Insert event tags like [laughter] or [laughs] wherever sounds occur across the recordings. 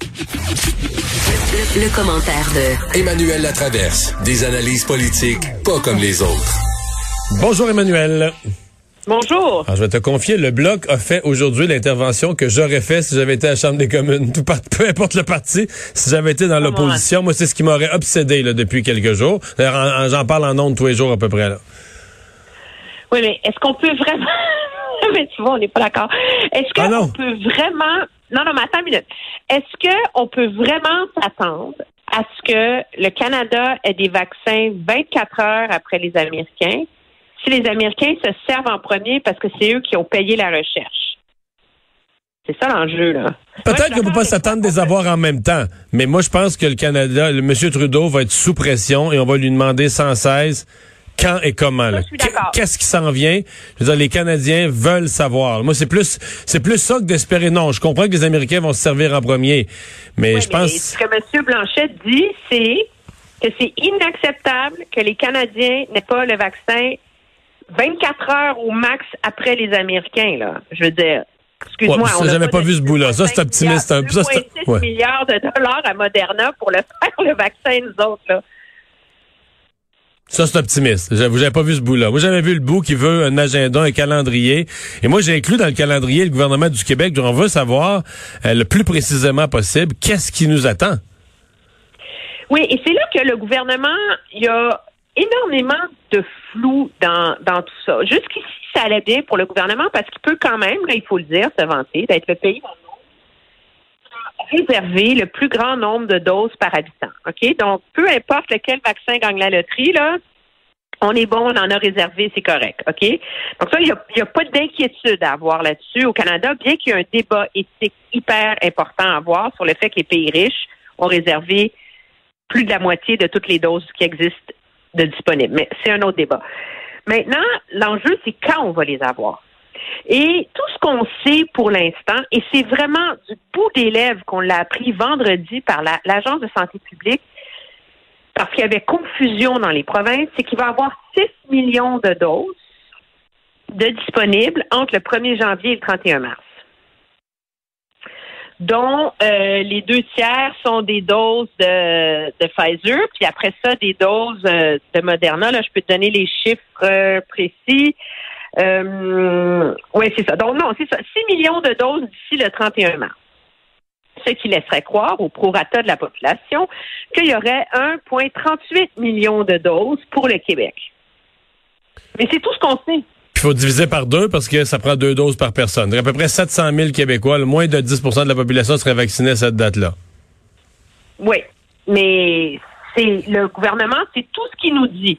Le, le commentaire de Emmanuel Latraverse. Des analyses politiques pas comme les autres. Bonjour Emmanuel. Bonjour. Alors, je vais te confier, le Bloc a fait aujourd'hui l'intervention que j'aurais fait si j'avais été à la Chambre des communes. Tout par- peu importe le parti, si j'avais été dans l'opposition, moi c'est ce qui m'aurait obsédé là, depuis quelques jours. J'en parle en ondes tous les jours à peu près. Là. Oui, mais est-ce qu'on peut vraiment. [laughs] mais tu vois, on n'est pas d'accord. Est-ce Ah qu'on peut vraiment. Non, non, mais attends une minute. Est-ce qu'on peut vraiment s'attendre à ce que le Canada ait des vaccins 24 heures après les Américains si les Américains se servent en premier parce que c'est eux qui ont payé la recherche? C'est ça l'enjeu, là. Peut-être qu'on peut pas s'attendre des qu'on avoir en même temps, mais moi je pense que le Canada, le M. Trudeau va être sous pression et on va lui demander sans cesse quand et comment. Qu'est-ce qui s'en vient? Je veux dire, les Canadiens veulent savoir. Moi, c'est plus c'est plus ça que d'espérer. Non, je comprends que les Américains vont se servir en premier, mais je mais pense... Ce que M. Blanchet dit, c'est que c'est inacceptable que les Canadiens n'aient pas le vaccin 24 heures au max après les Américains. Là. Je veux dire, excuse-moi. Ouais, on a j'avais pas vu ce bout-là. Ça, c'est 2,5 optimiste un peu. Ça, c'est- 2,6 ouais. milliards de dollars à Moderna pour le [laughs] faire, le vaccin, nous autres. Là. Ça, c'est optimiste. J'avoue, j'avais pas vu ce bout-là. Moi, j'avais vu le bout qui veut un agenda, un calendrier. Et moi, j'ai inclus dans le calendrier le gouvernement du Québec. On veut savoir euh, le plus précisément possible qu'est-ce qui nous attend. Oui, et c'est là que le gouvernement, il y a énormément de flou dans, dans tout ça. Jusqu'ici, ça allait bien pour le gouvernement parce qu'il peut quand même, là, il faut le dire, se vanter d'être le pays qui a réservé le plus grand nombre de doses par habitant. OK? Donc, peu importe lequel vaccin gagne la loterie, là, on est bon, on en a réservé, c'est correct. OK? Donc, ça, il n'y a, a pas d'inquiétude à avoir là-dessus au Canada, bien qu'il y ait un débat éthique hyper important à avoir sur le fait que les pays riches ont réservé plus de la moitié de toutes les doses qui existent de disponibles. Mais c'est un autre débat. Maintenant, l'enjeu, c'est quand on va les avoir. Et tout ce qu'on sait pour l'instant, et c'est vraiment du bout des lèvres qu'on l'a appris vendredi par la- l'Agence de santé publique, parce qu'il y avait confusion dans les provinces, c'est qu'il va y avoir 6 millions de doses de disponibles entre le 1er janvier et le 31 mars dont euh, les deux tiers sont des doses de, de Pfizer, puis après ça, des doses euh, de Moderna. Là, je peux te donner les chiffres euh, précis. Euh, oui, c'est ça. Donc, non, c'est ça. 6 millions de doses d'ici le 31 mars. Ce qui laisserait croire au prorata de la population qu'il y aurait 1,38 millions de doses pour le Québec. Mais c'est tout ce qu'on sait. Il faut diviser par deux parce que ça prend deux doses par personne. Donc, à peu près 700 000 Québécois, le moins de 10% de la population serait vaccinée à cette date-là. Oui, mais c'est le gouvernement, c'est tout ce qu'il nous dit.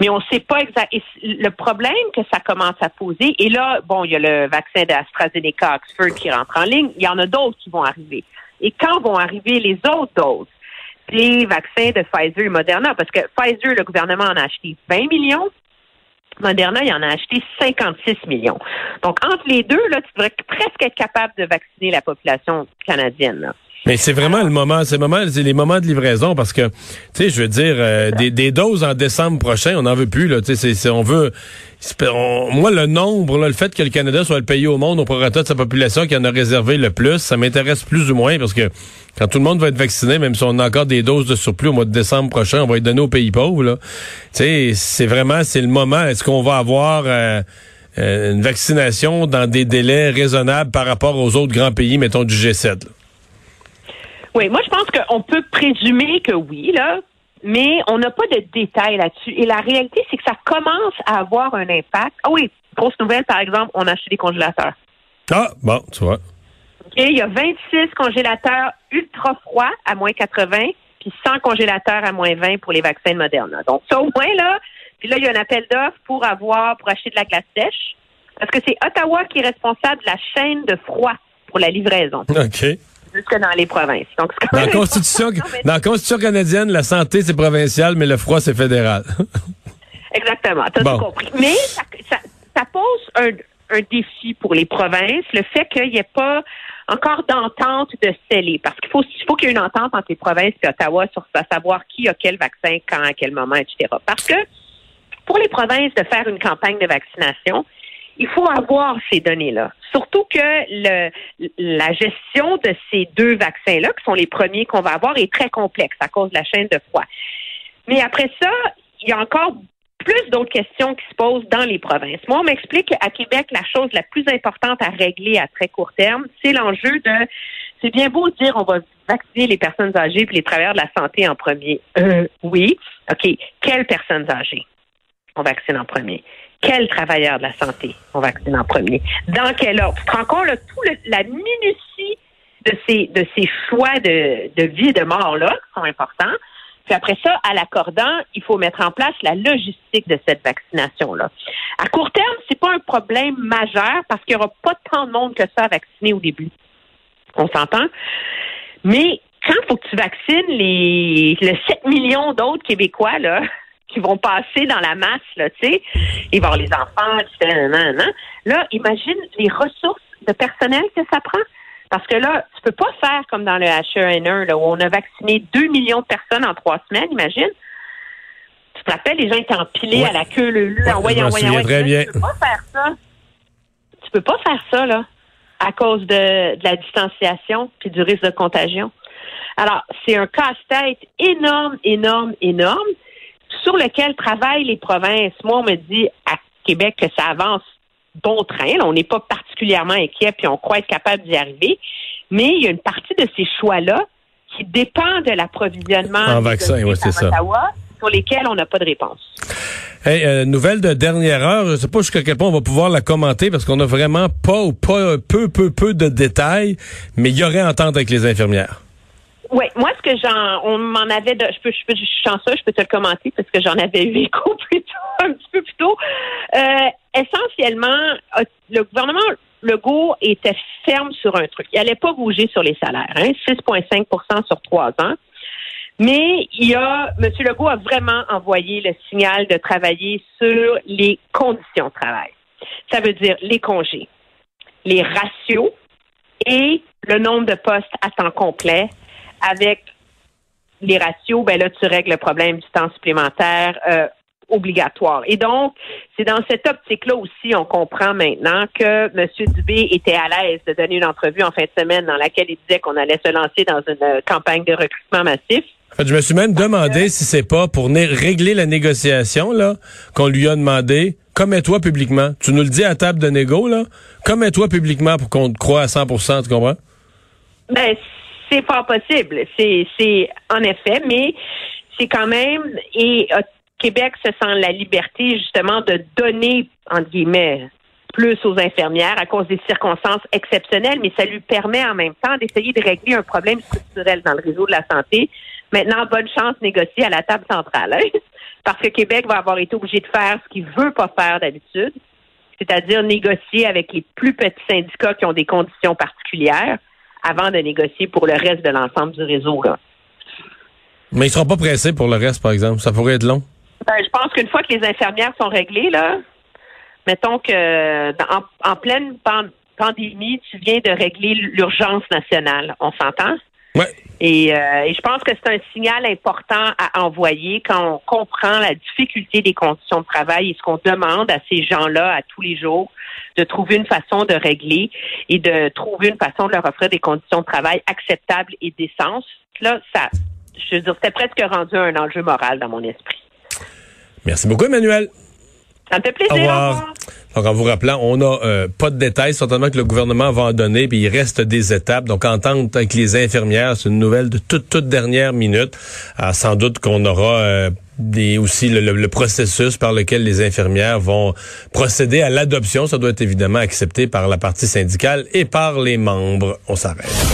Mais on ne sait pas exact. et c- le problème que ça commence à poser, et là, bon, il y a le vaccin d'AstraZeneca Oxford qui rentre en ligne, il y en a d'autres qui vont arriver. Et quand vont arriver les autres doses? Des vaccins de Pfizer et Moderna? Parce que Pfizer, le gouvernement en a acheté 20 millions. Moderna, il en a acheté 56 millions. Donc, entre les deux, là, tu devrais presque être capable de vacciner la population canadienne. Là. Mais c'est vraiment le moment, c'est le moment, les moments de livraison parce que, tu sais, je veux dire, euh, des, des doses en décembre prochain, on n'en veut plus là. Tu sais, on veut, on- moi le nombre, là, le fait que le Canada soit le pays au monde au prorata de sa population qui en a réservé le plus, ça m'intéresse plus ou moins parce que quand tout le monde va être vacciné, même si on a encore des doses de surplus au mois de décembre prochain, on va être donné aux pays pauvres. Là. Tu sais, c'est vraiment, c'est le moment. Est-ce qu'on va avoir euh, euh, une vaccination dans des délais raisonnables par rapport aux autres grands pays, mettons du G7? là? Oui, moi, je pense qu'on peut présumer que oui, là, mais on n'a pas de détails là-dessus. Et la réalité, c'est que ça commence à avoir un impact. Ah oui, grosse nouvelle, par exemple, on a acheté des congélateurs. Ah, bon, tu vois. OK, il y a 26 congélateurs ultra froids à moins 80, puis 100 congélateurs à moins 20 pour les vaccins de Moderna. Donc, ça, au moins, là, puis là, il y a un appel d'offres pour avoir, pour acheter de la glace sèche, parce que c'est Ottawa qui est responsable de la chaîne de froid pour la livraison. OK. Jusque dans les provinces. Donc, c'est quand Dans la, Constitution, important, mais- dans la Constitution canadienne, la santé, c'est provincial, mais le froid, c'est fédéral. [laughs] Exactement, tu as Bon. tout compris. Mais ça, ça, ça pose un, un défi pour les provinces, le fait qu'il n'y ait pas encore d'entente de scellé. Parce qu'il faut, il faut qu'il y ait une entente entre les provinces et Ottawa sur savoir qui a quel vaccin, quand, à quel moment, etc. Parce que pour les provinces de faire une campagne de vaccination, il faut avoir ces données-là. Surtout que le, la gestion de ces deux vaccins-là, qui sont les premiers qu'on va avoir, est très complexe à cause de la chaîne de froid. Mais après ça, il y a encore plus d'autres questions qui se posent dans les provinces. Moi, on m'explique qu'à Québec, la chose la plus importante à régler à très court terme, c'est l'enjeu de c'est bien beau de dire on va vacciner les personnes âgées puis les travailleurs de la santé en premier. Euh, oui. OK. Quelles personnes âgées on vaccine en premier? Quels travailleurs de la santé on vaccine en premier? Dans quel ordre? Tu te rends compte, là, tout le- la minutie de ces, de ces choix de, de vie et de mort-là qui sont importants. Puis après ça, à l'accordant, il faut mettre en place la logistique de cette vaccination-là. À court terme, c'est pas un problème majeur parce qu'il n'y aura pas tant de monde que ça à vacciner au début. On s'entend? Mais quand faut que tu vaccines les, les 7 millions d'autres Québécois, là, qui vont passer dans la masse, là, tu sais, il va y avoir les enfants, etc., là, imagine les ressources de personnel que ça prend. Parce que là, tu peux pas faire comme dans le H1N1, là, où on a vacciné 2 millions de personnes en trois semaines, imagine. Tu te rappelles, les gens étaient empilés Ouais. à la queue, le lu, Ouais, en je voyant, m'en voyant, souviens très bien. Tu peux pas faire ça. Tu peux pas faire ça, là, à cause de, de la distanciation puis du risque de contagion. Alors, c'est un casse-tête énorme, énorme, énorme, sur lequel travaillent les provinces. Moi, on me dit à Québec que ça avance bon train. là. on n'est pas particulièrement inquiet, puis on croit être capable d'y arriver. Mais il y a une partie de ces choix-là qui dépend de l'approvisionnement En des vaccin, données ouais, c'est ça. Ottawa, sur lesquels on n'a pas de réponse. Hey, euh, nouvelle de dernière heure, je sais pas jusqu'à quel point on va pouvoir la commenter parce qu'on a vraiment pas ou pas peu, peu, peu de détails, mais il y aurait entente avec les infirmières. Oui, moi, je peux, je peux, je peux te le commenter parce que j'en avais eu écho [laughs] un petit peu plus tôt. Euh, essentiellement, euh, le gouvernement Legault était ferme sur un truc. Il allait pas bouger sur les salaires, hein, 6,5% sur trois ans. Mais il a, M. Legault a vraiment envoyé le signal de travailler sur les conditions de travail. Ça veut dire les congés, les ratios et le nombre de postes à temps complet avec les ratios, ben là, tu règles le problème du temps supplémentaire euh, obligatoire. Et donc, c'est dans cette optique-là aussi, on comprend maintenant que M. Dubé était à l'aise de donner une entrevue en fin de semaine dans laquelle il disait qu'on allait se lancer dans une euh, campagne de recrutement massif. En fait, je me suis même demandé si c'est pas pour régler la négociation là qu'on lui a demandé. Commets-toi publiquement. Tu nous le dis à table de négo là. Commets-toi publiquement pour qu'on te croie à 100% tu comprends? Ben, c'est pas possible. C'est, en effet, mais c'est quand même et euh, Québec se sent la liberté justement de donner entre guillemets plus aux infirmières à cause des circonstances exceptionnelles, mais ça lui permet en même temps d'essayer de régler un problème structurel dans le réseau de la santé. Maintenant, bonne chance négocier à la table centrale, hein, [laughs] parce que Québec va avoir été obligé de faire ce qu'il veut pas faire d'habitude, c'est-à-dire négocier avec les plus petits syndicats qui ont des conditions particulières avant de négocier pour le reste de l'ensemble du réseau. Là. Mais ils seront pas pressés pour le reste, par exemple. Ça pourrait être long. Ben, je pense qu'une fois que les infirmières sont réglées, là, mettons que dans- en, en pleine pan- pandémie, tu viens de régler l'urgence nationale. On s'entend? Ouais. Et, euh, et je pense que c'est un signal important à envoyer quand on comprend la difficulté des conditions de travail et ce qu'on demande à ces gens-là à tous les jours de trouver une façon de régler et de trouver une façon de leur offrir des conditions de travail acceptables et décentes. Là, ça, je veux dire, c'était presque rendu un enjeu moral dans mon esprit. Merci beaucoup, Emmanuel. Ça me fait plaisir. Au Au revoir. revoir. Donc, en vous rappelant, on n'a euh, pas de détails, certainement que le gouvernement va en donner, puis il reste des étapes. Donc, entente avec les infirmières, c'est une nouvelle de toute, toute dernière minute. Ah, sans doute qu'on aura euh, des, aussi le, le- le processus par lequel les infirmières vont procéder à l'adoption. Ça doit être évidemment accepté par la partie syndicale et par les membres. On s'arrête.